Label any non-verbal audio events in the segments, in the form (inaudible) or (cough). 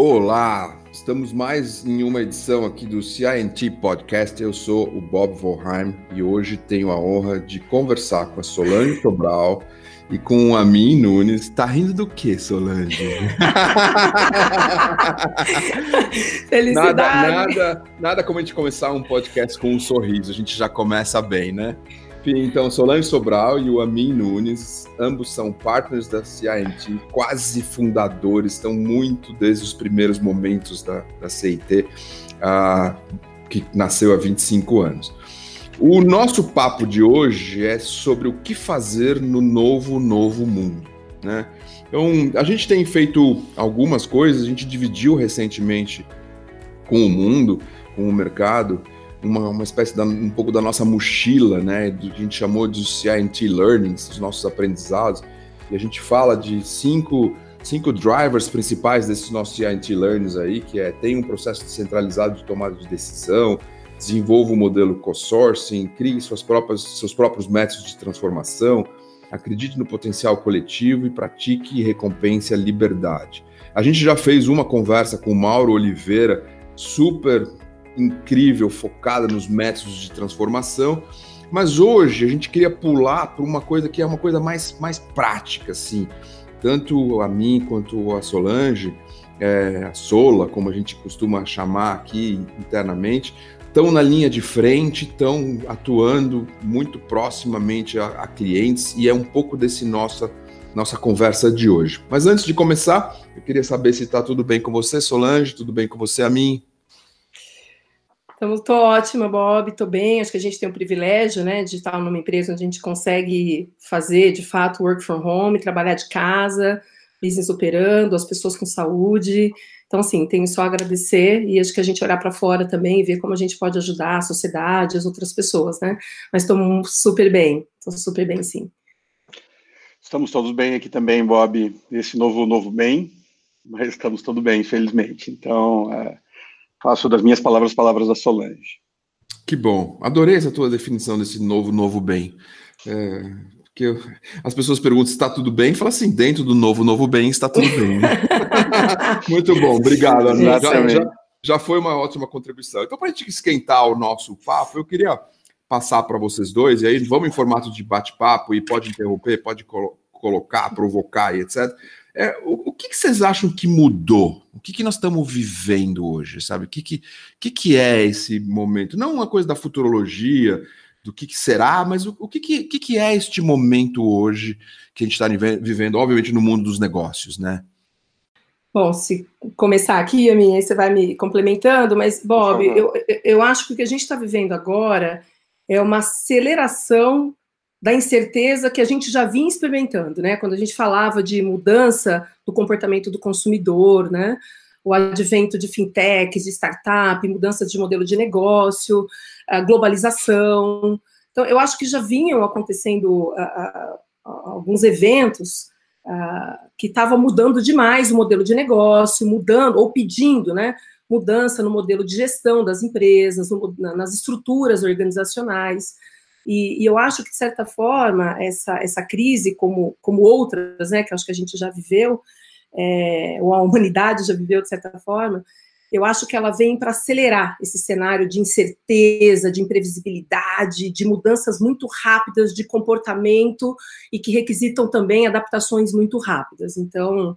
Olá, estamos mais em uma edição aqui do CINT Podcast. Eu sou o Bob Volheim e hoje tenho a honra de conversar com a Solange Sobral e com a Amin Nunes. Tá rindo do que, Solange? (laughs) Felicidade. Nada, nada, nada como a gente começar um podcast com um sorriso. A gente já começa bem, né? Então, Solange Sobral e o Amin Nunes, ambos são partners da CINT, quase fundadores, estão muito desde os primeiros momentos da, da CIT, uh, que nasceu há 25 anos. O nosso papo de hoje é sobre o que fazer no novo, novo mundo. Né? Então, a gente tem feito algumas coisas, a gente dividiu recentemente com o mundo, com o mercado, uma, uma espécie de um pouco da nossa mochila, né? Do, a gente chamou de CINT Learnings, os nossos aprendizados, e a gente fala de cinco, cinco drivers principais desses nossos CINT Learnings aí, que é tem um processo centralizado de tomada de decisão, desenvolva o um modelo co-sourcing, crie suas próprias, seus próprios métodos de transformação, acredite no potencial coletivo e pratique e recompense a liberdade. A gente já fez uma conversa com o Mauro Oliveira, super incrível, focada nos métodos de transformação. Mas hoje a gente queria pular para uma coisa que é uma coisa mais, mais prática, assim. Tanto a mim quanto a Solange, é, a Sola, como a gente costuma chamar aqui internamente, estão na linha de frente, estão atuando muito proximamente a, a, clientes e é um pouco desse nossa nossa conversa de hoje. Mas antes de começar, eu queria saber se está tudo bem com você, Solange, tudo bem com você, a mim? Então, ótima, Bob, estou bem. Acho que a gente tem o privilégio, né, de estar numa empresa onde a gente consegue fazer, de fato, work from home, trabalhar de casa, business operando, as pessoas com saúde. Então, assim, tenho só a agradecer e acho que a gente olhar para fora também e ver como a gente pode ajudar a sociedade, as outras pessoas, né? Mas estou super bem, estou super bem, sim. Estamos todos bem aqui também, Bob, esse novo, novo bem, mas estamos todos bem, infelizmente. Então, é faço das minhas palavras palavras da Solange. Que bom. Adorei essa tua definição desse novo, novo bem. É, porque eu, as pessoas perguntam se está tudo bem, fala assim, dentro do novo, novo bem está tudo bem. (laughs) Muito bom, obrigado. Já, já, já, foi uma ótima contribuição. Então, para a gente esquentar o nosso papo, eu queria passar para vocês dois, e aí vamos em formato de bate-papo, e pode interromper, pode colo colocar, provocar e etc. É, o, o que, que, vocês acham que mudou? O que, que nós estamos vivendo hoje, sabe? O que, que, que, que é esse momento? Não uma coisa da futurologia, do que, que será, mas o, o que, que, que, que é este momento hoje que a gente está vivendo, obviamente, no mundo dos negócios, né? Bom, se começar aqui, a minha, aí você vai me complementando, mas, Bob, eu, eu acho que o que a gente está vivendo agora é uma aceleração da incerteza que a gente já vinha experimentando, né? Quando a gente falava de mudança do comportamento do consumidor, né? O advento de fintechs, de startup, mudanças de modelo de negócio, globalização. Então, eu acho que já vinham acontecendo alguns eventos que estavam mudando demais o modelo de negócio, mudando ou pedindo, né? Mudança no modelo de gestão das empresas, no, nas estruturas organizacionais. E, e, eu acho que, de certa forma, essa, essa crise, como, como outras, né, que acho que a gente já viveu, é, ou a humanidade já viveu, de certa forma, eu acho que ela vem para acelerar esse cenário de incerteza, de imprevisibilidade, de mudanças muito rápidas de comportamento e que requisitam também adaptações muito rápidas. Então,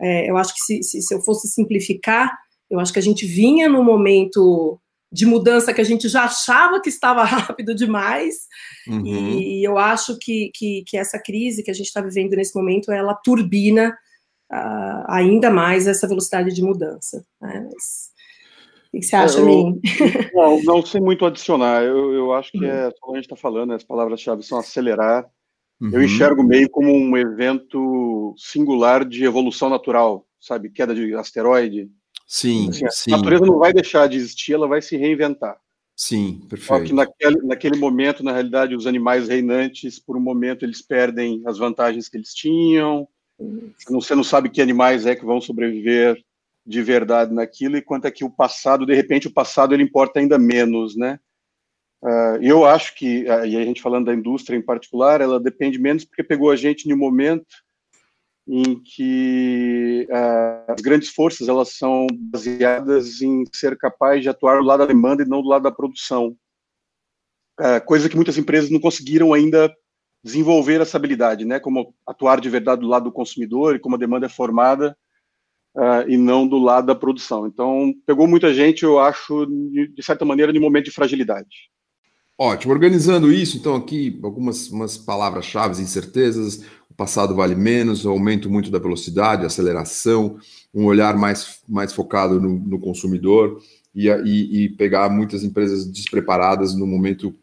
é, eu acho que se, se, se eu fosse simplificar, eu acho que a gente vinha no momento de mudança que a gente já achava que estava (laughs) rápido demais. Uhum. E eu acho que, que, que, essa crise que a gente está vivendo nesse momento, ela turbina uh, ainda mais essa velocidade de mudança. Né? Mas, o que você acha, eu, (laughs) Não, não sei muito adicionar. Eu, eu acho que uhum. é, como a gente está falando, as palavras-chave são acelerar. Uhum. Eu enxergo meio como um evento singular de evolução natural, sabe? Queda de asteroide, Sim, assim, sim. A natureza não vai deixar de existir, ela vai se reinventar. Sim, perfeito. Só que naquele, naquele momento, na realidade, os animais reinantes, por um momento, eles perdem as vantagens que eles tinham. Você não sabe que animais é que vão sobreviver de verdade naquilo e quanto é que o passado, de repente, o passado ele importa ainda menos, né? Uh, eu acho que, uh, e a gente falando da indústria em particular, ela depende menos porque pegou a gente em um momento em que uh, as grandes forças elas são baseadas em ser capaz de atuar do lado da demanda e não do lado da produção, uh, coisa que muitas empresas não conseguiram ainda desenvolver essa habilidade, né? Como atuar de verdade do lado do consumidor e como a demanda é formada uh, e não do lado da produção. Então, pegou muita gente, eu acho, de, certa maneira, de um momento de fragilidade. Ótimo. Organizando isso, então, aqui, algumas palavras-chave, incertezas, passado vale menos, aumento muito da velocidade, aceleração, um olhar mais, mais focado no, no consumidor e, e, e, pegar muitas empresas despreparadas no momento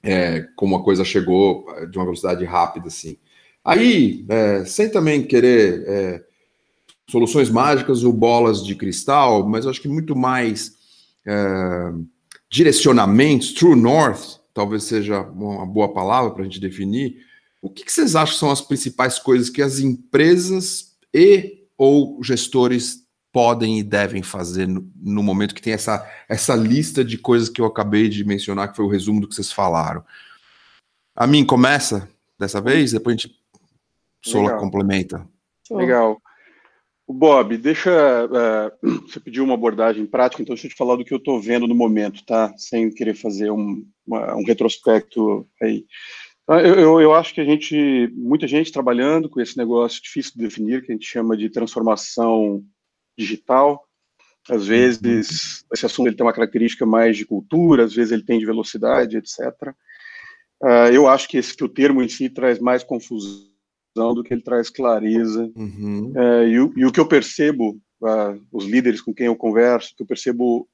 é, como a coisa chegou de uma velocidade rápida, assim. Aí, é, sem também querer é, soluções mágicas ou bolas de cristal, mas acho que muito mais é, direcionamentos, true north, talvez seja uma boa palavra para a gente definir. O que, que vocês acham que são as principais coisas que as empresas e ou gestores podem e devem fazer no, no, momento que tem essa, essa lista de coisas que eu acabei de mencionar, que foi o resumo do que vocês falaram. A mim começa dessa vez, depois a gente Sola complementa. Legal. O Bob, deixa. Uh, (clears throat) você pediu uma abordagem prática, então deixa eu te falar do que eu estou vendo no momento, tá? Sem querer fazer um, uma, um retrospecto aí. Ah, eu, eu, eu, acho que a gente, muita gente trabalhando com esse negócio difícil de definir, que a gente chama de transformação digital. Às vezes, esse assunto ele tem uma característica mais de cultura, às vezes ele tem de velocidade, etc. Uh, ah, eu acho que, esse, que o termo em si traz mais confusão do que ele traz clareza. Uhum. É, e, o, e, o que eu percebo, uh, os líderes com quem eu converso, que eu percebo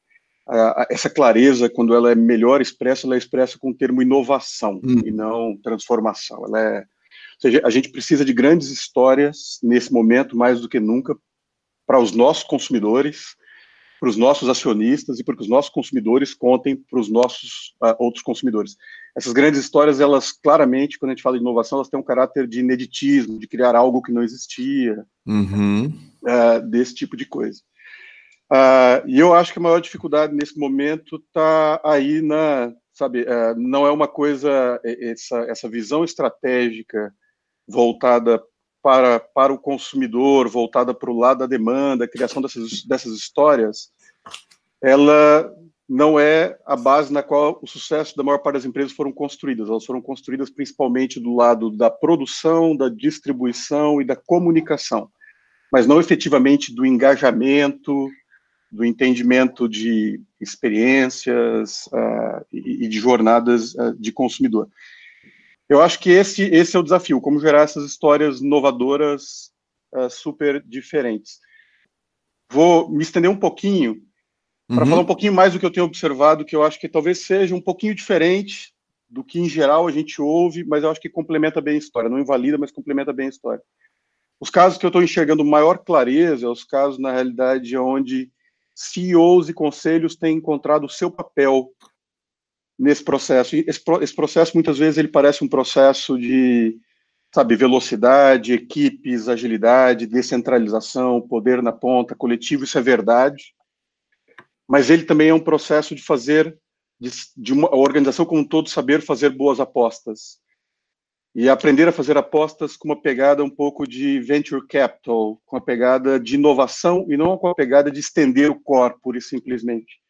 essa clareza, quando ela é melhor expressa, ela é expressa com o termo inovação uhum. e não transformação. Ela é, ou seja, a gente precisa de grandes histórias nesse momento, mais do que nunca, para os nossos consumidores, para os nossos acionistas e para que os nossos consumidores contem para os nossos uh, outros consumidores. Essas grandes histórias, elas claramente, quando a gente fala de inovação, elas têm um caráter de ineditismo, de criar algo que não existia, uhum. uh, desse tipo de coisa. Uh, e eu acho que a maior dificuldade nesse momento está aí na, sabe, não é uma coisa, essa, essa visão estratégica voltada para, para o consumidor, voltada para o lado da demanda, a criação dessas, dessas histórias, ela não é a base na qual o sucesso da maior parte das empresas foram construídas. Elas foram construídas principalmente do lado da produção, da distribuição e da comunicação, mas não efetivamente do engajamento, do entendimento de experiências uh, e, e, de jornadas uh, de consumidor. Eu acho que esse, esse é o desafio, como gerar essas histórias inovadoras uh, super diferentes. Vou me estender um pouquinho para uhum. falar um pouquinho mais do que eu tenho observado, que eu acho que talvez seja um pouquinho diferente do que em geral a gente ouve, mas eu acho que complementa bem a história, não invalida, mas complementa bem a história. Os casos que eu estou enxergando maior clareza, é os casos, na realidade, onde CEOs e conselhos têm encontrado o seu papel nesse processo. Esse, esse processo, muitas vezes, ele parece um processo de, sabe, velocidade, equipes, agilidade, descentralização, poder na ponta, coletivo, isso é verdade. Mas ele também é um processo de fazer, de, de uma organização como um todo saber fazer boas apostas. E aprender a fazer apostas com uma pegada um pouco de venture capital, com a pegada de inovação e não com a pegada de estender o core, pura e simplesmente.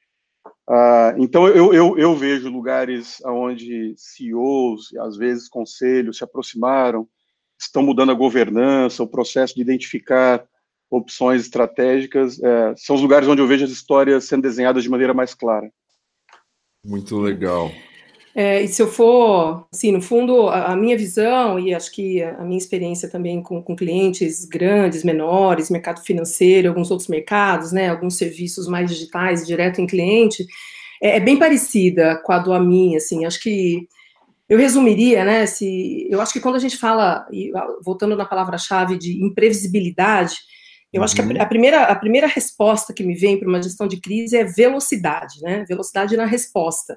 Uh, então, eu, eu, eu, vejo lugares onde CEOs, às vezes conselhos, se aproximaram, estão mudando a governança, o processo de identificar opções estratégicas, é, são os lugares onde eu vejo as histórias sendo desenhadas de maneira mais clara. Muito legal. É, e se eu for, assim, no fundo, a, a, minha visão e acho que a, a minha experiência também com, com, clientes grandes, menores, mercado financeiro, alguns outros mercados, né, alguns serviços mais digitais, direto em cliente, é, é bem parecida com a do Amin, assim, acho que eu resumiria, né, se, eu acho que quando a gente fala, voltando na palavra-chave de imprevisibilidade, eu uhum. acho que a, uhum. a, primeira, a primeira resposta que me vem para uma gestão de crise é velocidade, né, velocidade na resposta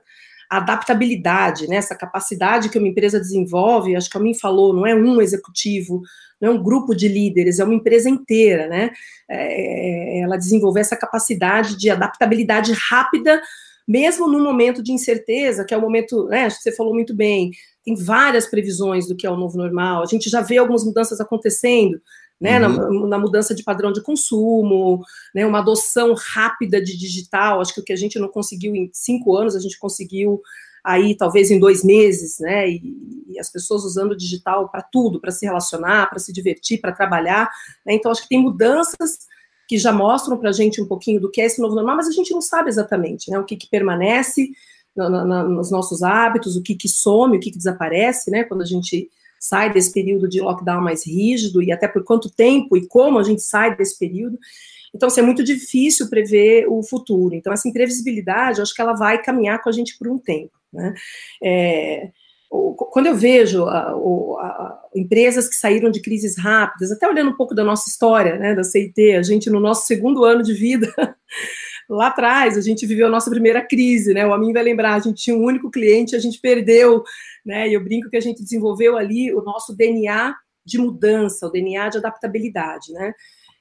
adaptabilidade, né, essa capacidade que uma empresa desenvolve, acho que a mim falou, não é um executivo, não é um grupo de líderes, é uma empresa inteira, né? É, ela desenvolver essa capacidade de adaptabilidade rápida, mesmo no momento de incerteza, que é o momento, né? Acho que você falou muito bem, tem várias previsões do que é o novo normal, a gente já vê algumas mudanças acontecendo, né, uhum. na, na, mudança de padrão de consumo, né, uma adoção rápida de digital. Acho que o que a gente não conseguiu em cinco anos, a gente conseguiu aí talvez em dois meses, né? E, e as pessoas usando o digital para tudo, para se relacionar, para se divertir, para trabalhar. Né? Então, acho que tem mudanças que já mostram para a gente um pouquinho do que é esse novo normal, mas a gente não sabe exatamente né, o que, que permanece no, no, nos nossos hábitos, o que, que some, o que, que desaparece, né? Quando a gente sai desse período de lockdown mais rígido e até por quanto tempo e como a gente sai desse período. Então, assim, é muito difícil prever o futuro. Então, essa imprevisibilidade, acho que ela vai caminhar com a gente por um tempo. Né? É, quando eu vejo a, a, empresas que saíram de crises rápidas, até olhando um pouco da nossa história, né, da CIT, a gente no nosso segundo ano de vida, (laughs) lá atrás, a gente viveu a nossa primeira crise, né, o Amin vai lembrar, a gente tinha um único cliente, a gente perdeu né? E eu brinco que a gente desenvolveu ali o nosso DNA de mudança, o DNA de adaptabilidade, né?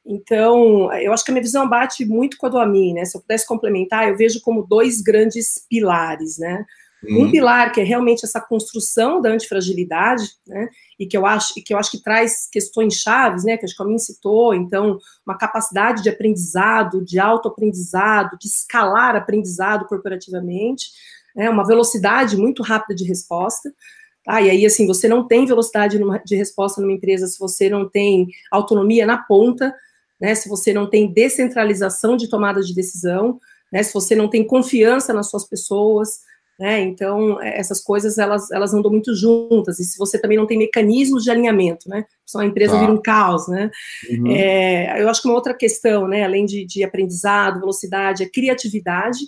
Então, eu acho que a minha visão bate muito com a do Amin, né? Se eu pudesse complementar, eu vejo como dois grandes pilares, né? Uhum. Um pilar que é realmente essa construção da antifragilidade, né? E que eu acho, que eu acho que traz questões chaves, né? Que acho que a Amin citou, então, uma capacidade de aprendizado, de autoaprendizado, de escalar aprendizado corporativamente, né, uma velocidade muito rápida de resposta. Tá? E aí, assim, você não tem velocidade de resposta numa empresa se você não tem autonomia na ponta, né, se você não tem descentralização de tomada de decisão, né, se você não tem confiança nas suas pessoas, né, então é, essas coisas elas, elas andam muito juntas, e se você também não tem mecanismos de alinhamento, né, só a empresa tá. vira um caos, né, uhum. é, eu acho que uma outra questão, né, além de, de aprendizado, velocidade, é criatividade,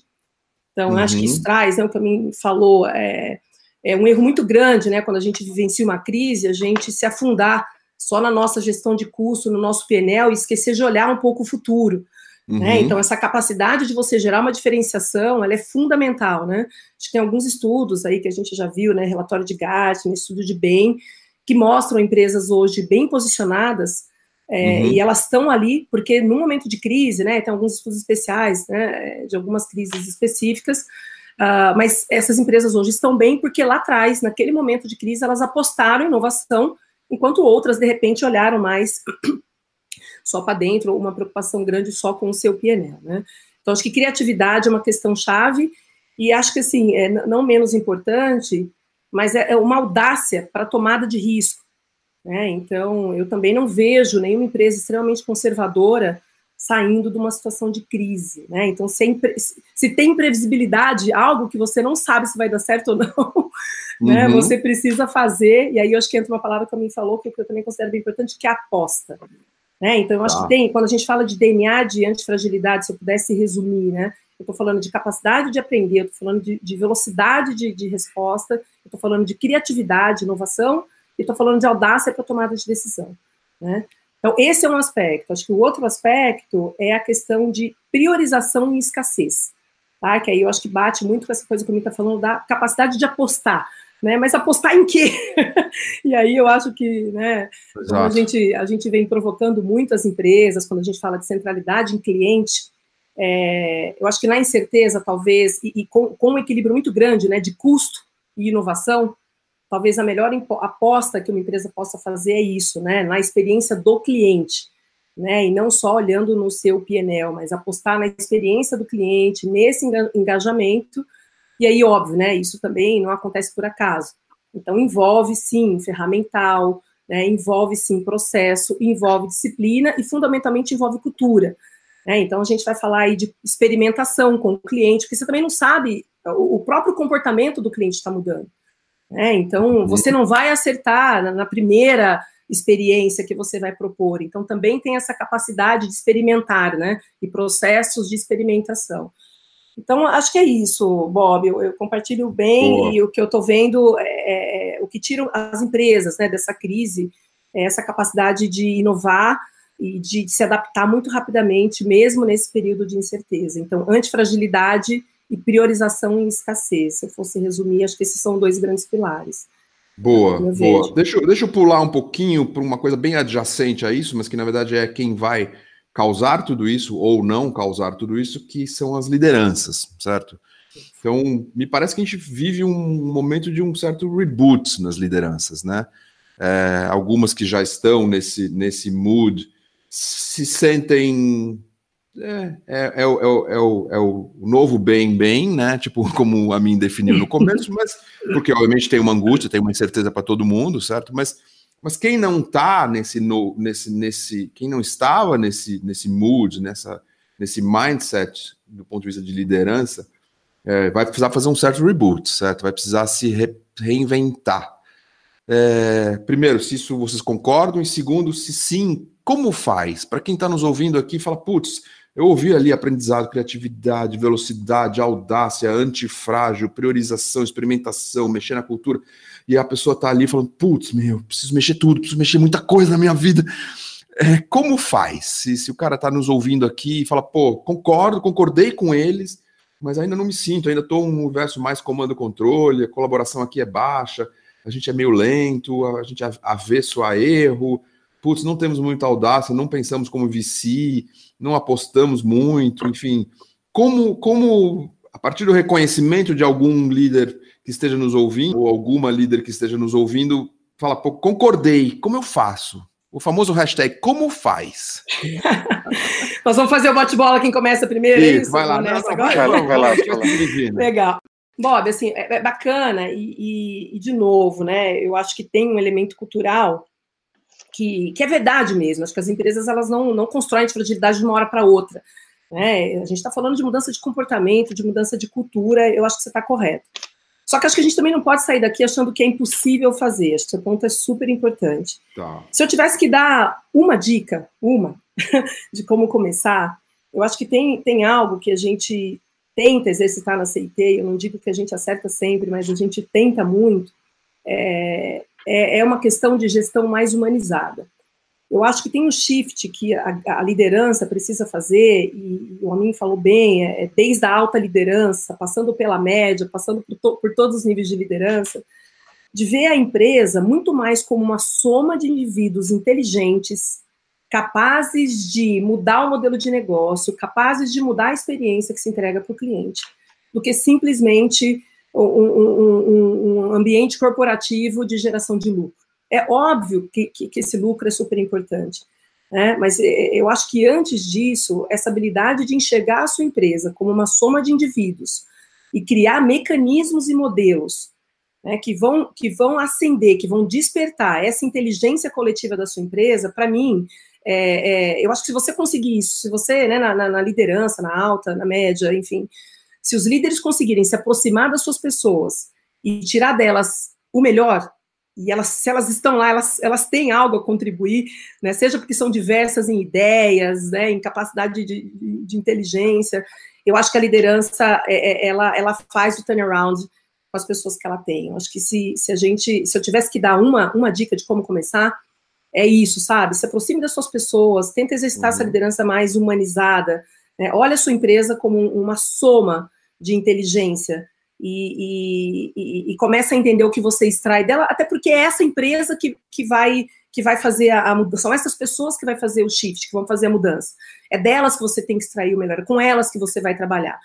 então, uhum. acho que isso uhum. traz, né, o que também falou, é, é um erro muito grande, né, quando a gente vivencia uma crise, a gente se afundar só na nossa gestão de custo, no nosso PNL, e esquecer de olhar um pouco o futuro. Né? Uhum. Né? Então, essa capacidade de você gerar uma diferenciação, ela é fundamental, né? Acho que tem alguns estudos aí que a gente já viu, né? Relatório de Gartner, estudo de bem, que mostram empresas hoje bem posicionadas é, uhum. E elas estão ali porque no momento de crise, né, tem alguns estudos especiais, né, de algumas crises específicas, uh, mas essas empresas hoje estão bem porque lá atrás, naquele momento de crise, elas apostaram em inovação, enquanto outras, de repente, olharam mais só para dentro, uma preocupação grande só com o seu PNL, né. Então, acho que criatividade é uma questão chave, e acho que, assim, é não menos importante, mas é, é uma audácia para tomada de risco, né? Então, eu também não vejo nenhuma empresa extremamente conservadora saindo de uma situação de crise. Né? Então, se, se tem previsibilidade, algo que você não sabe se vai dar certo ou não, (laughs) né? uhum. você precisa fazer, e aí eu acho que entra uma palavra que a mim falou, que eu também considero bem importante, que é a aposta. Né? Então, eu acho que tem, quando a gente fala de DNA de antifragilidade, se eu pudesse resumir, né? eu estou falando de capacidade de aprender, eu estou falando de, de velocidade de, de resposta, eu estou falando de criatividade, inovação, e estou falando de audácia para tomada de decisão. Né? Então, esse é um aspecto. Acho que o outro aspecto é a questão de priorização e escassez. Tá? Que aí eu acho que bate muito com essa coisa que o está falando da capacidade de apostar. Né? Mas apostar em quê? (laughs) e aí eu acho que né, a, gente, a gente vem provocando muitas empresas, quando a gente fala de centralidade em cliente, é, eu acho que na incerteza, talvez, e, e com, com, um equilíbrio muito grande né, de custo e inovação, talvez a melhor aposta que uma empresa possa fazer é isso, né, na experiência do cliente, né, e não só olhando no seu PNL, mas apostar na experiência do cliente, nesse engajamento, e aí, óbvio, né, isso também não acontece por acaso. Então, envolve, sim, ferramental, né, envolve, sim, processo, envolve disciplina e, fundamentalmente, envolve cultura. Né? Então, a gente vai falar aí de experimentação com o cliente, porque você também não sabe, o próprio comportamento do cliente está mudando. Né? Então, uhum. você não vai acertar na primeira experiência que você vai propor. Então, também tem essa capacidade de experimentar, né? E processos de experimentação. Então, acho que é isso, Bob. Eu, eu compartilho bem Boa. e o que eu estou vendo é, é, é, o que tira as empresas né, dessa crise, é essa capacidade de inovar e de, de se adaptar muito rapidamente, mesmo nesse período de incerteza. Então, antifragilidade e priorização em escassez. Se eu fosse resumir, acho que esses são dois grandes pilares. Boa, boa. Deixa, deixa eu pular um pouquinho para uma coisa bem adjacente a isso, mas que na verdade é quem vai causar tudo isso ou não causar tudo isso, que são as lideranças, certo? Então, me parece que a gente vive um momento de um certo reboot nas lideranças, né? é, algumas que já estão nesse, nesse mood, se sentem. É, é, é, o, é, o, é, o, é o novo bem-bem, né? Tipo, (laughs) como a mim definiu no começo, mas porque obviamente tem uma angústia, tem uma incerteza para todo mundo, certo? Mas, mas quem não está nesse, no, nesse, nesse, quem não estava nesse, nesse mood, nessa, nesse mindset do ponto de vista de liderança, é, vai precisar fazer um certo reboot, certo? Vai precisar se re, reinventar. É, primeiro, se isso vocês concordam, e segundo, se sim, como faz? Para quem está nos ouvindo aqui, fala, putz, eu ouvi ali aprendizado, criatividade, velocidade, audácia, antifrágil, priorização, experimentação, mexer na cultura, e a pessoa está ali falando, putz, meu, preciso mexer tudo, preciso mexer muita coisa na minha vida. É, como faz? Se, se o cara está nos ouvindo aqui e fala, pô, concordo, concordei com eles, mas ainda não me sinto, ainda estou um universo mais comando-controle, a colaboração aqui é baixa, a gente é meio lento, a gente é avesso a erro, putz, não temos muita audácia, não pensamos como VC, não apostamos muito, enfim. Como, como a partir do reconhecimento de algum líder que esteja nos ouvindo, ou alguma líder que esteja nos ouvindo, fala, pô, concordei, como eu faço? O famoso hashtag como faz? (laughs) Nós vamos fazer o bate-bola quem começa primeiro. É isso, isso vai lá. Não, não, vai lá, vai lá. (laughs) Legal. Bob, assim, é, é bacana e, e, e, de novo, né? Eu acho que tem um elemento cultural que, que é verdade mesmo. Acho que as empresas elas não, não constroem fragilidade de uma hora para outra. Né? A gente está falando de mudança de comportamento, de mudança de cultura. Eu acho que você está correto. Só que acho que a gente também não pode sair daqui achando que é impossível fazer. Acho que seu ponto é super importante. Tá. Se eu tivesse que dar uma dica, uma, (laughs) de como começar, eu acho que tem, tem algo que a gente tenta exercitar na CIT, eu não digo que a gente acerta sempre, mas a gente tenta muito, é, é, é uma questão de gestão mais humanizada. Eu acho que tem um shift que a, a liderança precisa fazer, e o Amin falou bem, é, é, desde a alta liderança, passando pela média, passando por, to, por todos os níveis de liderança, de ver a empresa muito mais como uma soma de indivíduos inteligentes, capazes de mudar o modelo de negócio, capazes de mudar a experiência que se entrega para o cliente, do que simplesmente um, um, um, ambiente corporativo de geração de lucro. É óbvio que, que, que esse lucro é super importante, né? mas é, eu acho que antes disso, essa habilidade de enxergar a sua empresa como uma soma de indivíduos e criar mecanismos e modelos né, que, vão, que vão acender, que vão despertar essa inteligência coletiva da sua empresa, para mim, é, é, eu acho que se você conseguir isso, se você, né, na, na, liderança, na alta, na média, enfim, se os líderes conseguirem se aproximar das suas pessoas e tirar delas o melhor, e elas, se elas estão lá, elas, elas têm algo a contribuir, né, seja porque são diversas em ideias, né, em capacidade de, de, de inteligência, eu acho que a liderança, é, é, ela, ela faz o turnaround com as pessoas que ela tem. Eu acho que se, se a gente, se eu tivesse que dar uma, uma dica de como começar, é isso, sabe? Se aproxime das suas pessoas, tenta exercitar uhum. essa liderança mais humanizada. Né? Olha a sua empresa como uma soma de inteligência e, e, e, começa a entender o que você extrai dela, até porque é essa empresa que, que vai que vai fazer a, a mudança, são essas pessoas que vai fazer o shift, que vão fazer a mudança. É delas que você tem que extrair o melhor, é com elas que você vai trabalhar.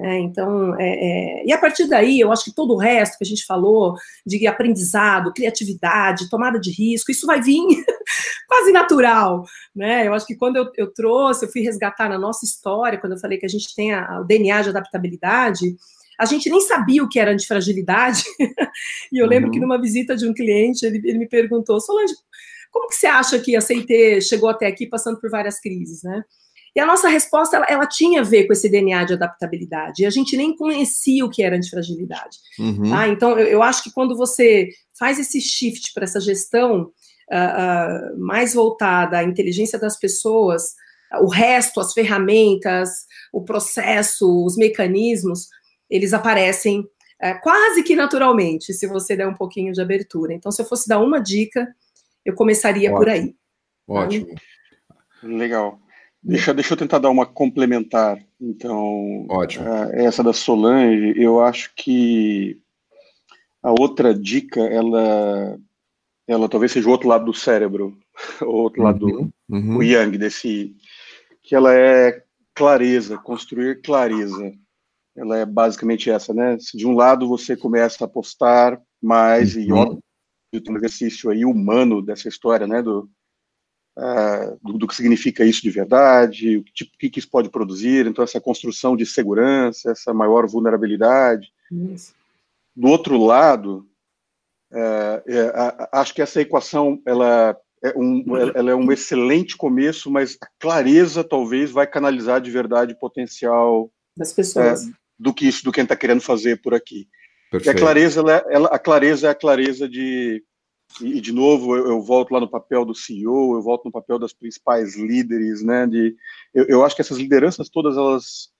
É, então, é, é, e a partir daí, eu acho que todo o resto que a gente falou, de aprendizado, criatividade, tomada de risco, isso vai vir (laughs) quase natural, né? Eu acho que quando eu, eu, trouxe, eu fui resgatar na nossa história, quando eu falei que a gente tem a, o DNA de adaptabilidade, a gente nem sabia o que era antifragilidade, (laughs) e eu lembro uhum. que numa visita de um cliente, ele, ele me perguntou, Solange, como que você acha que a CIT chegou até aqui passando por várias crises, né? E a nossa resposta, ela, ela, tinha a ver com esse DNA de adaptabilidade. E a gente nem conhecia o que era antifragilidade. Uhum. Tá? Então, eu, eu, acho que quando você faz esse shift para essa gestão uh, uh, mais voltada à inteligência das pessoas, uh, o resto, as ferramentas, o processo, os mecanismos, eles aparecem eh, quase que naturalmente, se você der um pouquinho de abertura. Então, se eu fosse dar uma dica, eu começaria Ótimo. por aí. Ótimo. Legal. Deixa, deixa eu tentar dar uma complementar. Então, Ótimo. Uh, essa da Solange, eu acho que a outra dica, ela, ela talvez seja o outro lado do cérebro, (laughs) o outro uhum, lado do uhum. o yang desse, que ela é clareza, construir clareza. Ela é basicamente essa, né? Se de um lado você começa a apostar mais uhum. e um exercício aí humano dessa história, né, do, uh, do, do, que significa isso de verdade, o que, tipo, que, que isso pode produzir, então essa construção de segurança, essa maior vulnerabilidade. Isso. Do outro lado, uh, uh, acho que essa equação, ela é um, ela é um excelente começo, mas a clareza talvez vai canalizar de verdade o potencial das pessoas. É, do que isso, do que a gente está querendo fazer por aqui. Perfeito. E a clareza, ela, ela, a clareza é a clareza de e, de novo eu, eu, volto lá no papel do CEO, eu volto no papel das principais líderes, né? De eu, eu acho que essas lideranças todas elas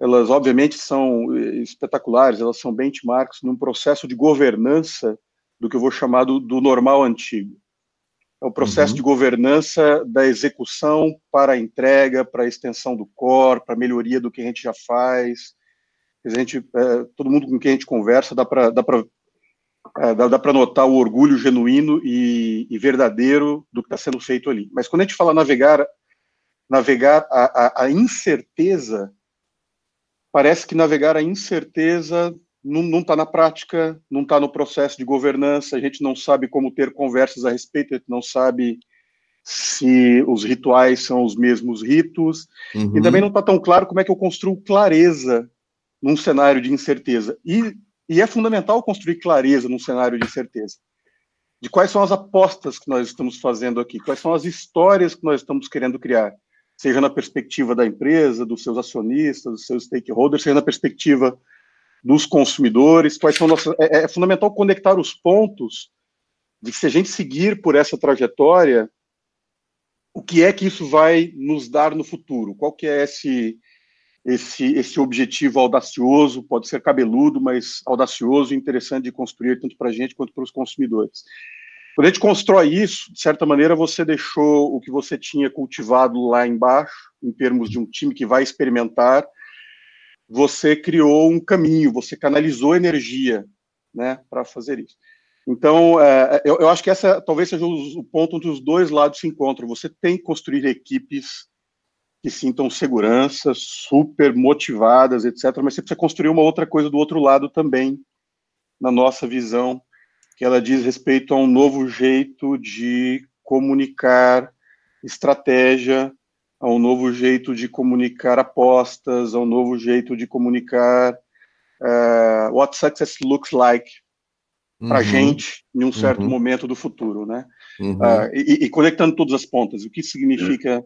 elas obviamente são espetaculares, elas são benchmarks num processo de governança do que eu vou chamar do, do normal antigo. É o processo uhum. de governança da execução para a entrega, para a extensão do core, para a melhoria do que a gente já faz. A gente, é, todo mundo com quem a gente conversa dá para dá para é, dá, dá para notar o orgulho genuíno e, e verdadeiro do que está sendo feito ali. Mas quando a gente fala navegar, navegar a, a, a incerteza, parece que navegar a incerteza não está na prática, não está no processo de governança, a gente não sabe como ter conversas a respeito, a gente não sabe se os rituais são os mesmos ritos, uhum. e também não está tão claro como é que eu construo clareza num cenário de incerteza. E, e é fundamental construir clareza num cenário de incerteza. De quais são as apostas que nós estamos fazendo aqui, quais são as histórias que nós estamos querendo criar, seja na perspectiva da empresa, dos seus acionistas, dos seus stakeholders, seja na perspectiva dos consumidores, quais são nossas. É, é, fundamental conectar os pontos de que se a gente seguir por essa trajetória, o que é que isso vai nos dar no futuro? Qual que é esse esse esse objetivo audacioso? Pode ser cabeludo, mas audacioso e interessante de construir tanto para a gente quanto para os consumidores. Quando a gente constrói isso, de certa maneira, você deixou o que você tinha cultivado lá embaixo, em termos de um time que vai experimentar, você criou um caminho, você canalizou energia, né, para fazer isso. Então, é, eu, acho que essa talvez seja o, ponto onde os dois lados se encontram. Você tem que construir equipes que sintam segurança, super motivadas, etc. Mas você precisa construir uma outra coisa do outro lado também, na nossa visão, que ela diz respeito a um novo jeito de comunicar estratégia a um novo jeito de comunicar apostas, a um novo jeito de comunicar uh, what success looks like para a uhum. gente em um certo uhum. momento do futuro, né? Uhum. Uh, e, e, conectando todas as pontas, o que significa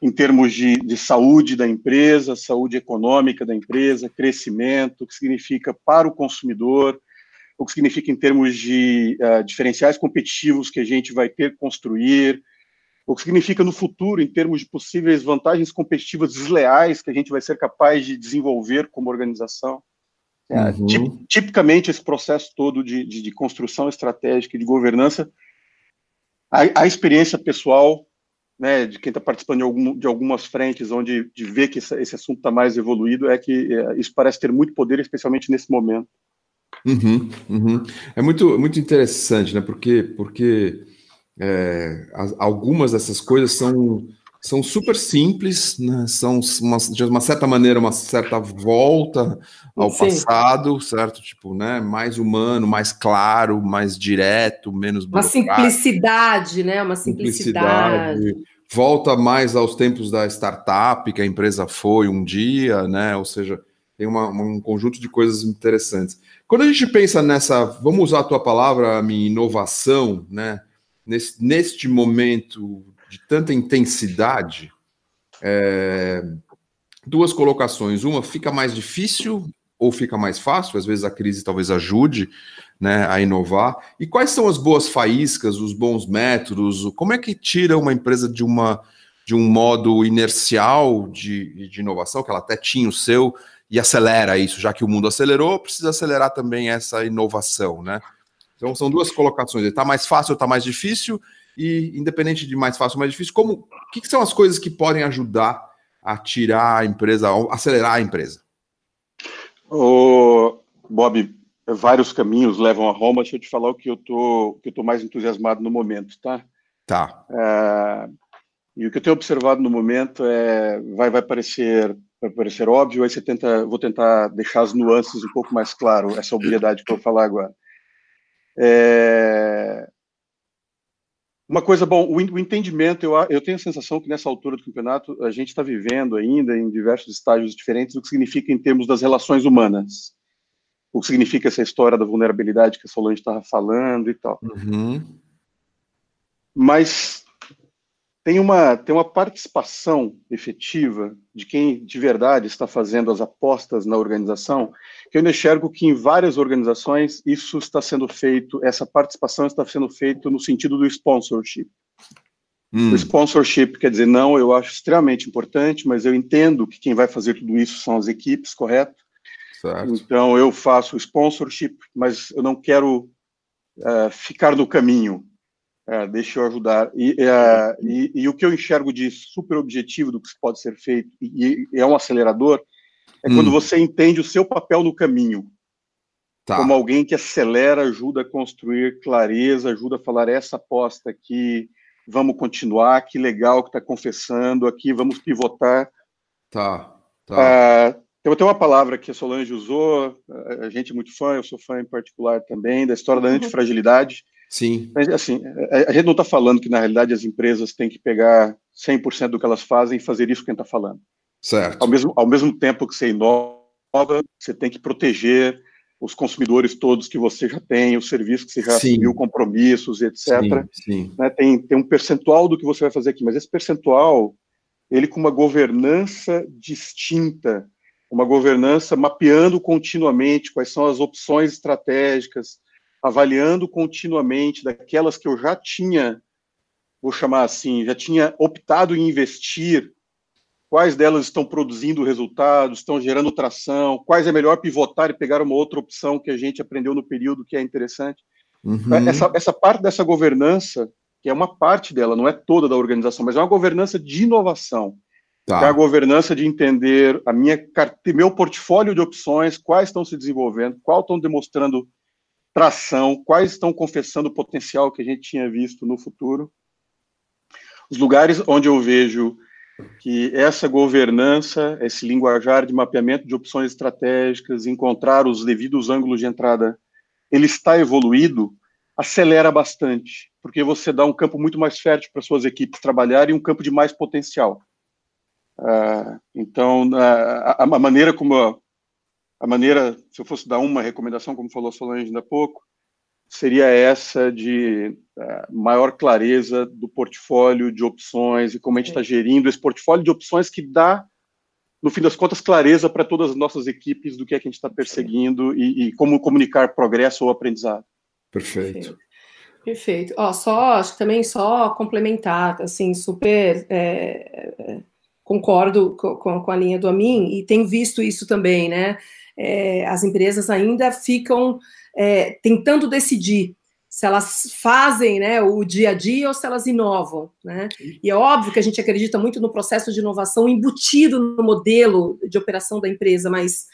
em termos de, de, saúde da empresa, saúde econômica da empresa, crescimento, o que significa para o consumidor, o que significa em termos de uh, diferenciais competitivos que a gente vai ter que construir, o que significa no futuro, em termos de possíveis vantagens competitivas desleais que a gente vai ser capaz de desenvolver como organização. É, uhum. tipicamente, esse processo todo de, de, de, construção estratégica e de governança, a, a experiência pessoal né, de quem está participando de, algum, de, algumas frentes, onde de ver que esse, esse assunto está mais evoluído, é que é, isso parece ter muito poder, especialmente nesse momento. Uhum, uhum. É muito, muito interessante, né? Porque, porque é, algumas dessas coisas são, são super simples, né? são uma, de uma certa maneira uma certa volta ao Sim. passado, certo? Tipo, né? Mais humano, mais claro, mais direto, menos uma simplicidade, né? Uma simplicidade. simplicidade. Volta mais aos tempos da startup que a empresa foi um dia, né? Ou seja, tem uma, um conjunto de coisas interessantes. Quando a gente pensa nessa, vamos usar a tua palavra, a minha inovação, né? neste momento de tanta intensidade, é, duas colocações. Uma, fica mais difícil ou fica mais fácil? Às vezes a crise talvez ajude né, a inovar. E quais são as boas faíscas, os bons métodos? Como é que tira uma empresa de uma de um modo inercial de, de inovação, que ela até tinha o seu, e acelera isso, já que o mundo acelerou, precisa acelerar também essa inovação, né? Então são duas colocações. Está mais fácil ou está mais difícil? E independente de mais fácil ou mais difícil, como o que, que, são as coisas que podem ajudar a tirar a empresa, a acelerar a empresa? O Bob, vários caminhos levam a Roma. Deixa eu te falar o que eu tô, que eu tô mais entusiasmado no momento, tá? Tá. É, e o que eu tenho observado no momento é, vai, vai parecer, vai parecer óbvio. Aí você tenta, vou tentar deixar as nuances um pouco mais claro. Essa obviedade que eu vou falar agora É... Uma coisa, bom, o, entendimento, eu, eu tenho a sensação que nessa altura do campeonato a gente está vivendo ainda em diversos estágios diferentes o que significa em termos das relações humanas. O que significa essa história da vulnerabilidade que a Solange estava falando e tal. Uhum. Mas tem uma, tem uma participação efetiva de quem de verdade está fazendo as apostas na organização, que eu enxergo que em várias organizações isso está sendo feito, essa participação está sendo feita no sentido do sponsorship. Hum. O sponsorship quer dizer, não, eu acho extremamente importante, mas eu entendo que quem vai fazer tudo isso são as equipes, correto? Certo. Então eu faço sponsorship, mas eu não quero uh, ficar no caminho. É, deixa eu ajudar. E, é, e, e, o que eu enxergo de super objetivo do que pode ser feito, e, e é um acelerador, é hum. quando você entende o seu papel no caminho. Tá. Como alguém que acelera, ajuda a construir clareza, ajuda a falar essa aposta aqui, vamos continuar, que legal que está confessando aqui, vamos pivotar. Tá, tá. Ah, eu tenho uma palavra que a Solange usou, a gente é muito fã, eu sou fã em particular também, da história da uhum. antifragilidade. Sim. Mas, assim, a, gente não está falando que, na realidade, as empresas têm que pegar 100% do que elas fazem e fazer isso que a gente está falando. Certo. Ao mesmo, ao mesmo tempo que você inova, você tem que proteger os consumidores todos que você já tem, os serviços que você já sim. assumiu, compromissos, etc. Sim, sim. Né, tem, tem um percentual do que você vai fazer aqui, mas esse percentual, ele com uma governança distinta, uma governança mapeando continuamente quais são as opções estratégicas, avaliando continuamente daquelas que eu já tinha, vou chamar assim, já tinha optado em investir, quais delas estão produzindo resultados, estão gerando tração, quais é melhor pivotar e pegar uma outra opção que a gente aprendeu no período que é interessante. Uhum. Essa, essa parte dessa governança, que é uma parte dela, não é toda da organização, mas é uma governança de inovação. Tá. É a governança de entender a minha meu portfólio de opções, quais estão se desenvolvendo, quais estão demonstrando tração, quais estão confessando o potencial que a gente tinha visto no futuro. Os lugares onde eu vejo que essa governança, esse linguajar de mapeamento de opções estratégicas, encontrar os devidos ângulos de entrada, ele está evoluído, acelera bastante, porque você dá um campo muito mais fértil para suas equipes trabalharem e um campo de mais potencial. Uh, então, a, a, maneira como a maneira, se eu fosse dar uma recomendação, como falou Solange ainda há pouco, seria essa de uh, maior clareza do portfólio de opções e como a gente está gerindo esse portfólio de opções que dá, no fim das contas, clareza para todas as nossas equipes do que é que a gente está perseguindo e, e, como comunicar progresso ou aprendizado. Perfeito. Perfeito. Ó, só, acho que também só complementar, assim, super é, é concordo com, com, a linha do Amin e tenho visto isso também, né? É, as empresas ainda ficam é, tentando decidir se elas fazem né, o dia a dia ou se elas inovam. Né? E é óbvio que a gente acredita muito no processo de inovação embutido no modelo de operação da empresa, mas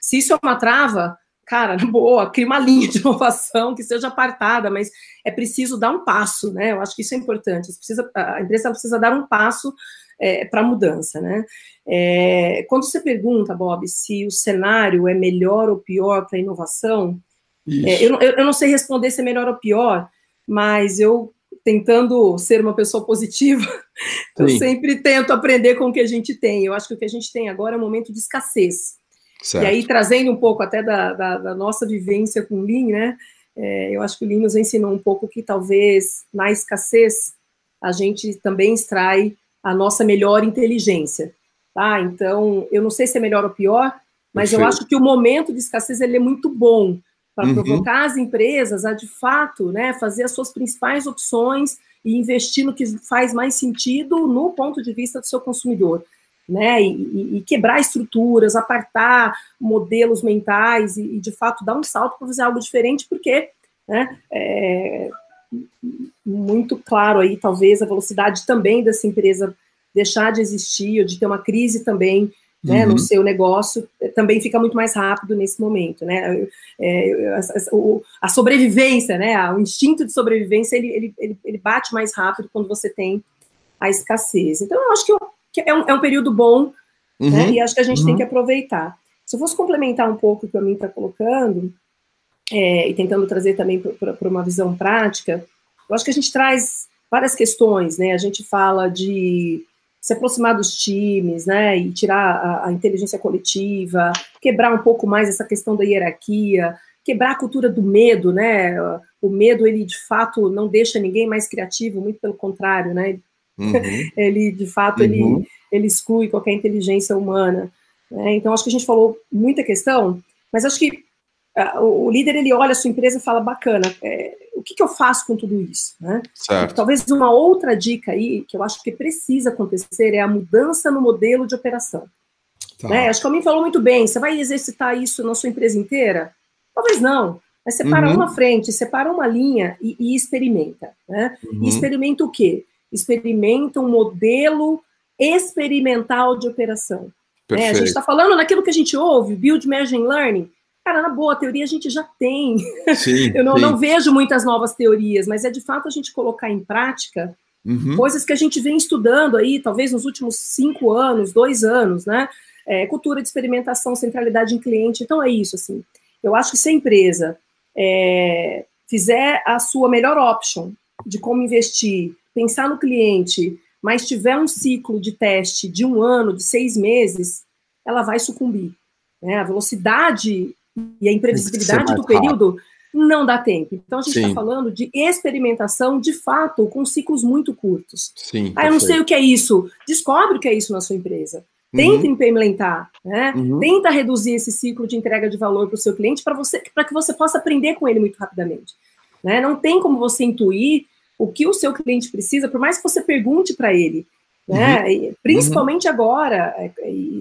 se isso é uma trava, cara, boa, cria uma linha de inovação que seja apartada, mas é preciso dar um passo, né? Eu acho que isso é importante. Precisa, a empresa precisa dar um passo é, para a mudança, né? É, quando você pergunta, Bob, se o cenário é melhor ou pior para a inovação, é, eu, eu, não sei responder se é melhor ou pior, mas eu, tentando ser uma pessoa positiva, (laughs) eu sempre tento aprender com o que a gente tem. Eu acho que o que a gente tem agora é um momento de escassez. Certo. E aí, trazendo um pouco até da, da, da nossa vivência com o Lean, né? É, eu acho que o Lean nos ensinou um pouco que talvez na escassez a gente também extrai a nossa melhor inteligência. Tá? Então, eu não sei se é melhor ou pior, mas Perfeito. eu acho que o momento de escassez ele é muito bom para uhum. provocar as empresas a, de fato, né, fazer as suas principais opções e investir no que faz mais sentido no ponto de vista do seu consumidor. Né, e, e quebrar estruturas, apartar modelos mentais e, e de fato dar um salto para fazer algo diferente, porque né, é muito claro aí, talvez, a velocidade também dessa empresa deixar de existir ou de ter uma crise também né, uhum. no seu negócio, eh, também fica muito mais rápido nesse momento, né, é, a, a, sobrevivência, né, o instinto de sobrevivência, ele, ele, ele, bate mais rápido quando você tem a escassez. Então, eu acho que, é, um, é, um, período bom, né, uhum. né, e acho que a gente uhum. tem que aproveitar. Se eu fosse complementar um pouco o que a mim está colocando, é, e tentando trazer também para uma visão prática, eu acho que a gente traz várias questões, né? A gente fala de se aproximar dos times, né, e tirar a, a, inteligência coletiva, quebrar um pouco mais essa questão da hierarquia, quebrar a cultura do medo, né, o medo, ele de fato não deixa ninguém mais criativo, muito pelo contrário, né, uhum. (laughs) ele de fato, uhum. ele, ele exclui qualquer inteligência humana, né? então acho que a gente falou muita questão, mas acho que o líder ele olha a sua empresa e fala bacana, é, o que, que, eu faço com tudo isso, né? Talvez uma outra dica aí que eu acho que precisa acontecer é a mudança no modelo de operação. Tá. Né? Acho que alguém falou muito bem. Você vai exercitar isso na sua empresa inteira? Talvez não. Mas separa uhum. uma frente, separa uma linha e, e experimenta, né? Uhum. E experimenta o quê? Experimenta um modelo experimental de operação. Né? A gente está falando naquilo que a gente ouve, build, measure, learning. Cara, na boa, a teoria a gente já tem. Sim, (laughs) eu não, não, vejo muitas novas teorias, mas é de fato a gente colocar em prática uhum. coisas que a gente vem estudando aí, talvez nos últimos cinco anos, dois anos, né? É, cultura de experimentação, centralidade em cliente. Então é isso, assim. Eu acho que se a empresa é, fizer a sua melhor option de como investir, pensar no cliente, mas tiver um ciclo de teste de um ano, de seis meses, ela vai sucumbir. Né? A velocidade e a imprevisibilidade do período não dá tempo. Então a gente está falando de experimentação de fato com ciclos muito curtos. Sim, ah, eu não sei o que é isso. Descobre o que é isso na sua empresa. Tenta uhum. implementar, né? Uhum. Tenta reduzir esse ciclo de entrega de valor para o seu cliente para você, para que você possa aprender com ele muito rapidamente. Né? Não tem como você intuir o que o seu cliente precisa, por mais que você pergunte para ele. Né? Uhum. principalmente uhum. agora, é,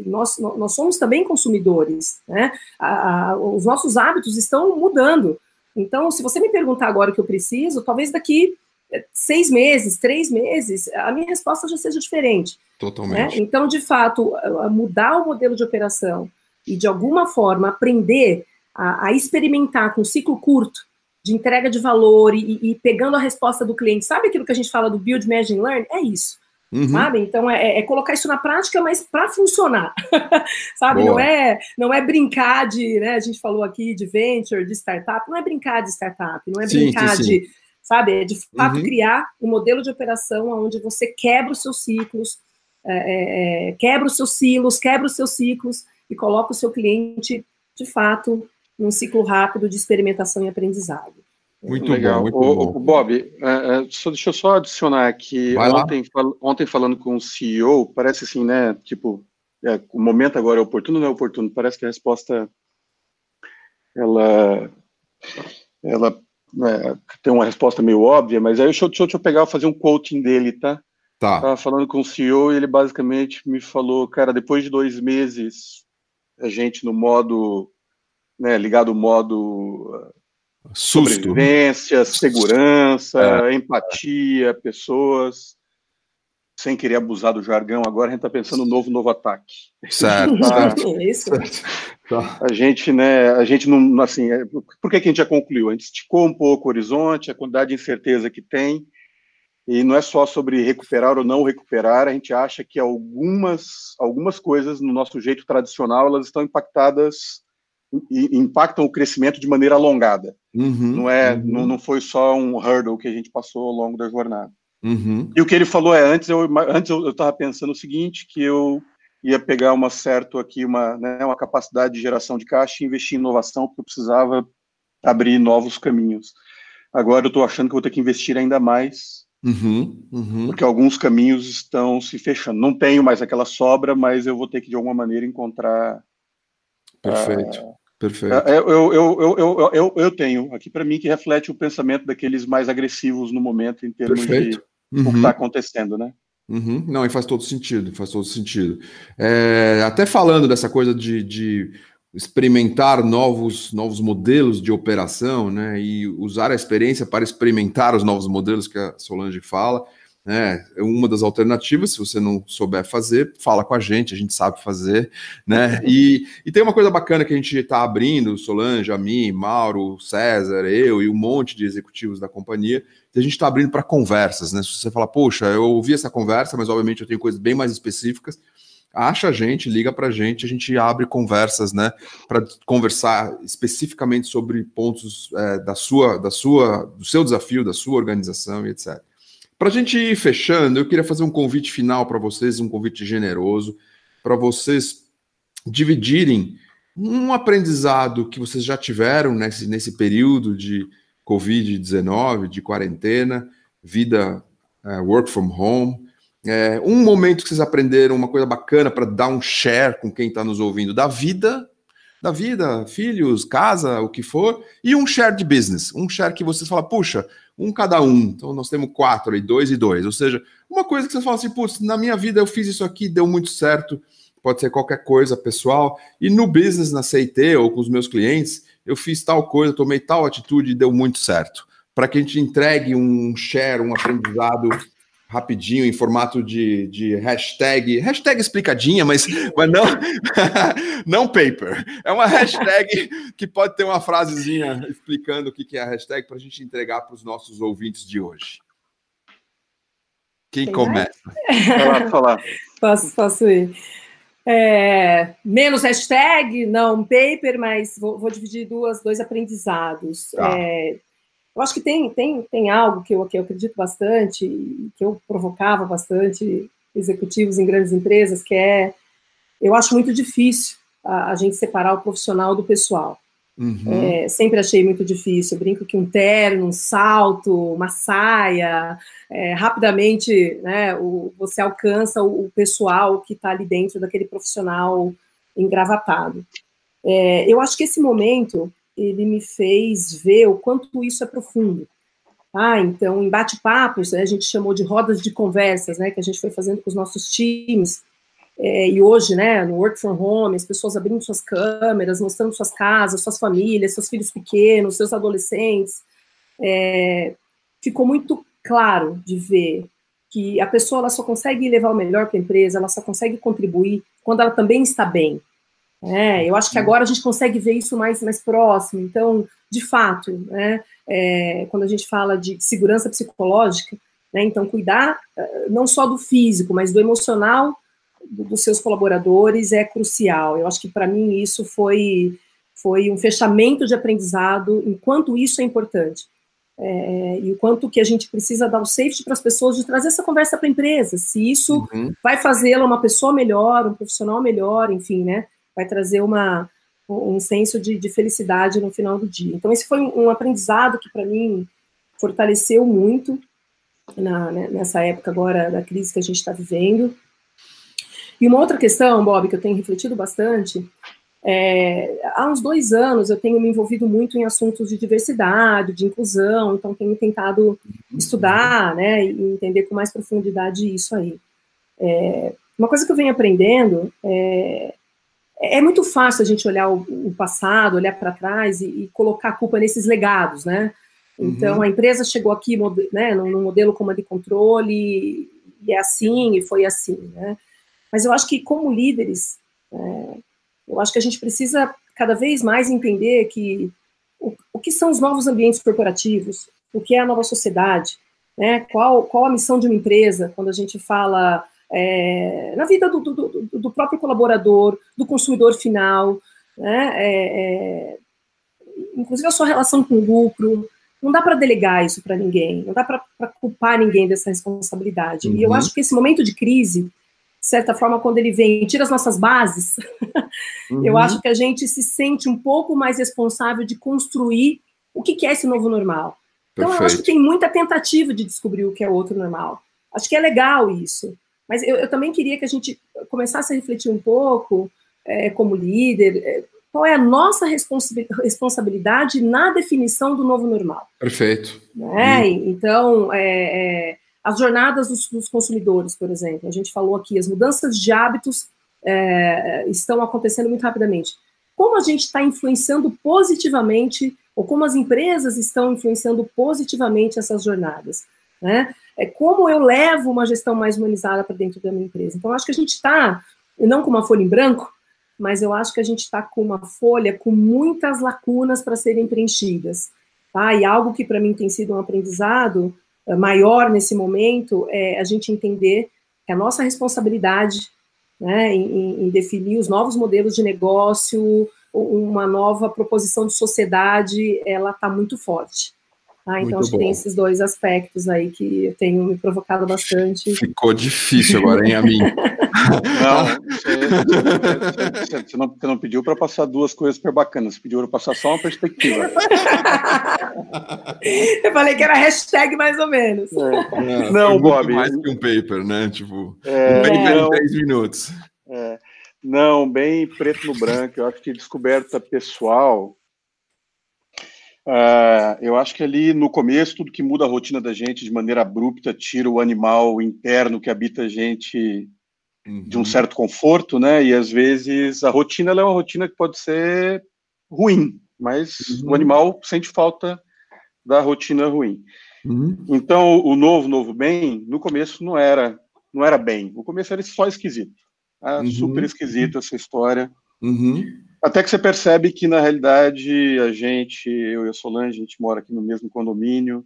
nós, nós somos também consumidores, né? A, a, os nossos hábitos estão mudando. Então, se você me perguntar agora o que eu preciso, talvez daqui é, seis meses, três meses, a minha resposta já seja diferente. Totalmente. Né? Então, de fato, mudar o modelo de operação e, de alguma forma, aprender a, a experimentar com um ciclo curto de entrega de valor e, e, pegando a resposta do cliente. Sabe aquilo que a gente fala do build, measure, learn? É isso. Uhum. Sabe? Então é, é, colocar isso na prática, mas para funcionar. (laughs) sabe? Não é, não é brincar de, né? A gente falou aqui de venture, de startup, não é brincar de startup, não é sim, brincar sim, sim. de, sabe? É de fato uhum. criar um modelo de operação onde você quebra os seus ciclos, é, é, é, quebra os seus silos, quebra os seus ciclos e coloca o seu cliente, de fato, num ciclo rápido de experimentação e aprendizado. Muito Legal. Bom, muito o, bom. Bob, é, é, só, deixa eu só adicionar aqui. Ontem, fal, ontem, falando com o CEO, parece assim, né? Tipo, é, o momento agora é oportuno ou não é oportuno? Parece que a resposta ela, ela né, tem uma resposta meio óbvia, mas aí deixa, deixa, deixa eu pegar fazer um quoting dele, tá? Tá. Tava falando com o CEO e ele basicamente me falou, cara, depois de dois meses, a gente no modo, né, ligado ao modo Susto. Sobrevivência, segurança, é. empatia, pessoas. Sem querer abusar do jargão, agora a gente está pensando no novo, novo ataque. Certo. (laughs) tá. A gente, né, a gente não, assim, é, por que, que a gente já concluiu? A gente esticou um pouco o horizonte, a quantidade de incerteza que tem, e não é só sobre recuperar ou não recuperar, a gente acha que algumas, algumas coisas no nosso jeito tradicional, elas estão impactadas e impactam o crescimento de maneira alongada. Uhum, não é, uhum. não, não foi só um hurdle que a gente passou ao longo da jornada. Uhum. E o que ele falou é antes eu antes eu estava pensando o seguinte que eu ia pegar uma certo aqui uma né, uma capacidade de geração de caixa e investir em inovação porque eu precisava abrir novos caminhos. Agora eu estou achando que vou ter que investir ainda mais Uhum, uhum. Porque alguns caminhos estão se fechando. Não tenho mais aquela sobra, mas eu vou ter que de alguma maneira encontrar. Perfeito. Uh, Perfeito. É, eu, eu, eu, eu, eu, eu tenho aqui para mim que reflete o pensamento daqueles mais agressivos no momento em termos Perfeito. de uhum. o que está acontecendo, né? Uhum. Não, e faz todo sentido, faz todo sentido. É, até falando dessa coisa de, de, experimentar novos, novos modelos de operação, né? E usar a experiência para experimentar os novos modelos que a Solange fala. Né? É uma das alternativas, se você não souber fazer, fala com a gente, a gente sabe fazer, né? E, e tem uma coisa bacana que a gente está abrindo, Solange, a mim, Mauro, César, eu e um monte de executivos da companhia, a gente está abrindo para conversas, né? Se você falar, poxa, eu ouvi essa conversa, mas obviamente eu tenho coisas bem mais específicas, acha a gente, liga para a gente, a gente abre conversas, né, para conversar especificamente sobre pontos é, da sua, da sua, do seu desafio, da sua organização e etc. Para a gente ir fechando, eu queria fazer um convite final para vocês, um convite generoso, para vocês dividirem um aprendizado que vocês já tiveram nesse, nesse período de Covid-19, de quarentena, vida uh, work from home, é, um momento que vocês aprenderam uma coisa bacana para dar um share com quem está nos ouvindo da vida, da vida, filhos, casa, o que for, e um share de business, um share que vocês falam, puxa, um cada um, então nós temos quatro aí, dois e dois, ou seja, uma coisa que vocês falam assim, putz, na minha vida eu fiz isso aqui, deu muito certo, pode ser qualquer coisa pessoal, e no business, na CIT ou com os meus clientes, eu fiz tal coisa, tomei tal atitude e deu muito certo. Para que a gente entregue um share, um aprendizado rapidinho em formato de, de hashtag, hashtag explicadinha, mas, mas não, (laughs) não paper. É uma hashtag que pode ter uma frasezinha explicando o que é a hashtag para a gente entregar para os nossos ouvintes de hoje. Quem Tem começa? Falar, falar. Posso, posso ir. É, menos hashtag, não paper, mas vou, vou dividir duas, dois aprendizados. Tá. É, eu acho que tem, tem, tem algo que eu, que eu acredito bastante, que eu provocava bastante executivos em grandes empresas, que é, eu acho muito difícil a, a gente separar o profissional do pessoal. Uhum. É, sempre achei muito difícil. Eu brinco que um terno, um salto, uma saia, é, rapidamente né, o, você alcança o, o pessoal que está ali dentro daquele profissional engravatado. É, eu acho que esse momento ele me fez ver o quanto isso é profundo. Ah, então, em bate-papos, né, a gente chamou de rodas de conversas, né, que a gente foi fazendo com os nossos times, é, e hoje, né, no work from home, as pessoas abrindo suas câmeras, mostrando suas casas, suas famílias, seus filhos pequenos, seus adolescentes, é, ficou muito claro de ver que a pessoa ela só consegue levar o melhor para a empresa, ela só consegue contribuir quando ela também está bem. É, eu acho que agora a gente consegue ver isso mais, mais próximo. Então, de fato, né, é, quando a gente fala de segurança psicológica, né, então cuidar eh, não só do físico, mas do emocional dos seus colaboradores é crucial. Eu acho que para mim isso foi foi um fechamento de aprendizado, enquanto isso é importante. É, e o quanto que a gente precisa dar o safety para as pessoas de trazer essa conversa para a empresa, se isso uhum. vai fazê-la uma pessoa melhor, um profissional melhor, enfim, né? Vai trazer uma, um senso de, de felicidade no final do dia. Então, esse foi um, aprendizado que, para mim, fortaleceu muito na, né, nessa época agora da crise que a gente está vivendo. E uma outra questão, Bob, que eu tenho refletido bastante, é, há uns dois anos eu tenho me envolvido muito em assuntos de diversidade, de inclusão, então tenho tentado estudar, né, e entender com mais profundidade isso aí. É, uma coisa que eu venho aprendendo é, é muito fácil a gente olhar o, o passado, olhar para trás e, e, colocar a culpa nesses legados, né? Então, uhum. a empresa chegou aqui né, num modelo comando e controle, e é assim, e foi assim, né? Mas eu acho que, como líderes, é, eu acho que a gente precisa cada vez mais entender que o, o que são os novos ambientes corporativos, o que é a nova sociedade, né? Qual, qual a missão de uma empresa quando a gente fala é, na vida do, do, do, próprio colaborador, do consumidor final, né? É, é, inclusive a sua relação com o lucro. Não dá para delegar isso para ninguém, não dá para culpar ninguém dessa responsabilidade. Uhum. E eu uhum. acho que esse momento de crise, de certa forma, quando ele vem e tira as nossas bases, (laughs) uhum. eu acho que a gente se sente um pouco mais responsável de construir o que, que é esse novo normal. Então, Perfeito. eu acho que tem muita tentativa de descobrir o que é o outro normal. Acho que é legal isso. Mas eu, eu também queria que a gente começasse a refletir um pouco, é, como líder, é, qual é a nossa responsabilidade na definição do novo normal. Perfeito. Né? Hum. Então, é, é, as jornadas dos, dos, consumidores, por exemplo, a gente falou aqui, as mudanças de hábitos é, estão acontecendo muito rapidamente. Como a gente está influenciando positivamente, ou como as empresas estão influenciando positivamente essas jornadas? Né? é como eu levo uma gestão mais humanizada para dentro da minha empresa. Então, acho que a gente está, não com uma folha em branco, mas eu acho que a gente está com uma folha com muitas lacunas para serem preenchidas. Tá? E algo que para mim tem sido um aprendizado uh, maior nesse momento é a gente entender que a nossa responsabilidade né, em, em definir os novos modelos de negócio, uma nova proposição de sociedade, ela está muito forte. Tá? Então, muito acho bom. que tem esses dois aspectos aí que eu tenho me provocado bastante. Ficou difícil agora, hein, a mim? (laughs) Não, você, você, não, você não pediu para passar duas coisas super bacanas, você pediu para passar só uma perspectiva. (laughs) eu falei que era hashtag mais ou menos. É. Não, Bob. Mais que um paper, né? Tipo, é, um paper não, em 10 minutos. É, não, bem preto no branco. Eu acho que descoberta pessoal Uh, eu acho que ali no começo, tudo que muda a rotina da gente de maneira abrupta tira o animal interno que habita a gente uhum. de um uhum. certo conforto, né? E às vezes a rotina é uma rotina que pode ser ruim, mas uhum. o animal sente falta da rotina ruim. Uhum. Então, o novo, novo bem, no começo não era, não era bem. No começo era só esquisito. Ah, super esquisito essa história. Uhum. Até que você percebe que, na realidade, a gente, eu e a Solange, a gente mora aqui no mesmo condomínio,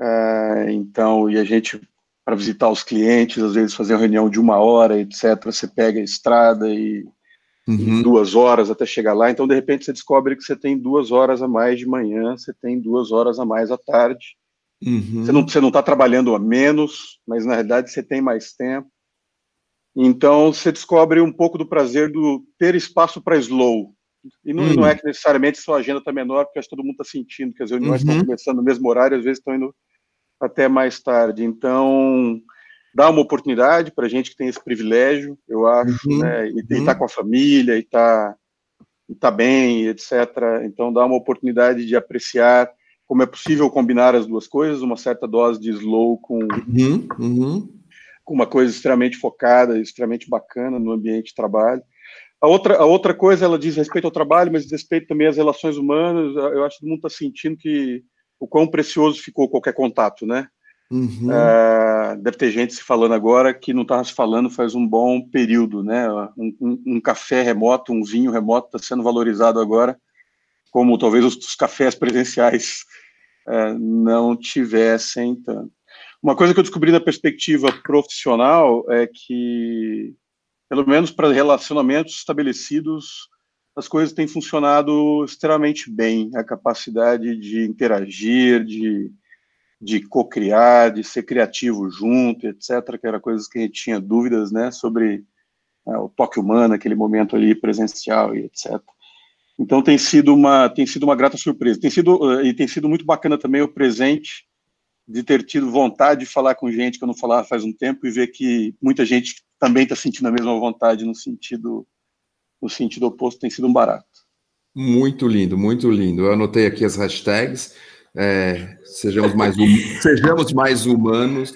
é, então, e a gente, para visitar os clientes, às vezes fazer uma reunião de uma hora, etc., você pega a estrada e, uhum. duas horas até chegar lá, então, de repente, você descobre que você tem duas horas a mais de manhã, você tem duas horas a mais à tarde, uhum. você não está tá trabalhando a menos, mas, na realidade, você tem mais tempo, então, você descobre um pouco do prazer do ter espaço para slow. E não, hum. não, é que necessariamente sua agenda está menor, porque acho que todo mundo está sentindo que as reuniões uhum. estão começando no mesmo horário, às vezes estão indo até mais tarde. Então, dá uma oportunidade para gente que tem esse privilégio, eu acho, uhum. né? E está uhum. com a família, e está tá bem, etc. Então, dá uma oportunidade de apreciar como é possível combinar as duas coisas, uma certa dose de slow com, uhum. Uma coisa extremamente focada, extremamente bacana no ambiente de trabalho. A outra, a outra coisa, ela diz respeito ao trabalho, mas diz respeito também às relações humanas. Eu acho que todo mundo está sentindo que o quão precioso ficou qualquer contato, né? Uhum. Uh, deve ter gente se falando agora que não estava se falando faz um bom período, né? Um, um, um café remoto, um vinho remoto está sendo valorizado agora, como talvez os, os cafés presenciais uh, não tivessem tanto. Uma coisa que eu descobri na perspectiva profissional é que, pelo menos para relacionamentos estabelecidos, as coisas têm funcionado extremamente bem. A capacidade de interagir, de, de co-criar, de ser criativo junto, etc., que era coisas que a gente tinha dúvidas né, sobre é, o toque humano, aquele momento ali presencial e etc. Então tem sido uma tem sido uma grata surpresa. Tem sido e tem sido muito bacana também o presente de ter tido vontade de falar com gente que eu não falava faz um tempo e ver que muita gente também está sentindo a mesma vontade no sentido no sentido oposto tem sido um barato. Muito lindo, muito lindo. Eu anotei aqui as hashtags. É, sejamos, mais hum, (laughs) sejamos mais humanos,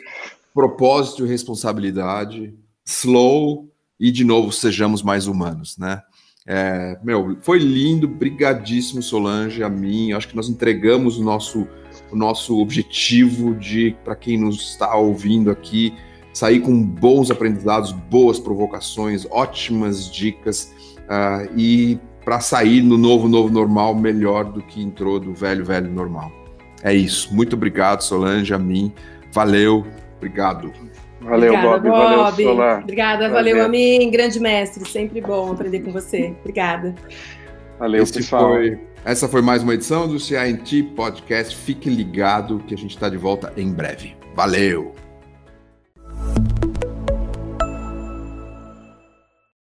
propósito e responsabilidade, slow e de novo sejamos mais humanos, né? É, meu, foi lindo, brigadíssimo Solange, a mim. Acho que nós entregamos o nosso o nosso objetivo de, para quem nos está ouvindo aqui, sair com bons aprendizados, boas provocações, ótimas dicas uh, e para sair no novo, novo normal melhor do que entrou do velho, velho normal. É isso. Muito obrigado, Solange, a mim. Valeu, obrigado. Valeu, Obrigada, Bob. Bob. Valeu, Solar. Obrigada, Prazer. valeu a mim, grande mestre. Sempre bom aprender com você. Obrigada. Valeu, Esse pessoal. Foi essa foi mais uma edição do CINT Podcast. Fique ligado que a gente está de volta em breve. Valeu!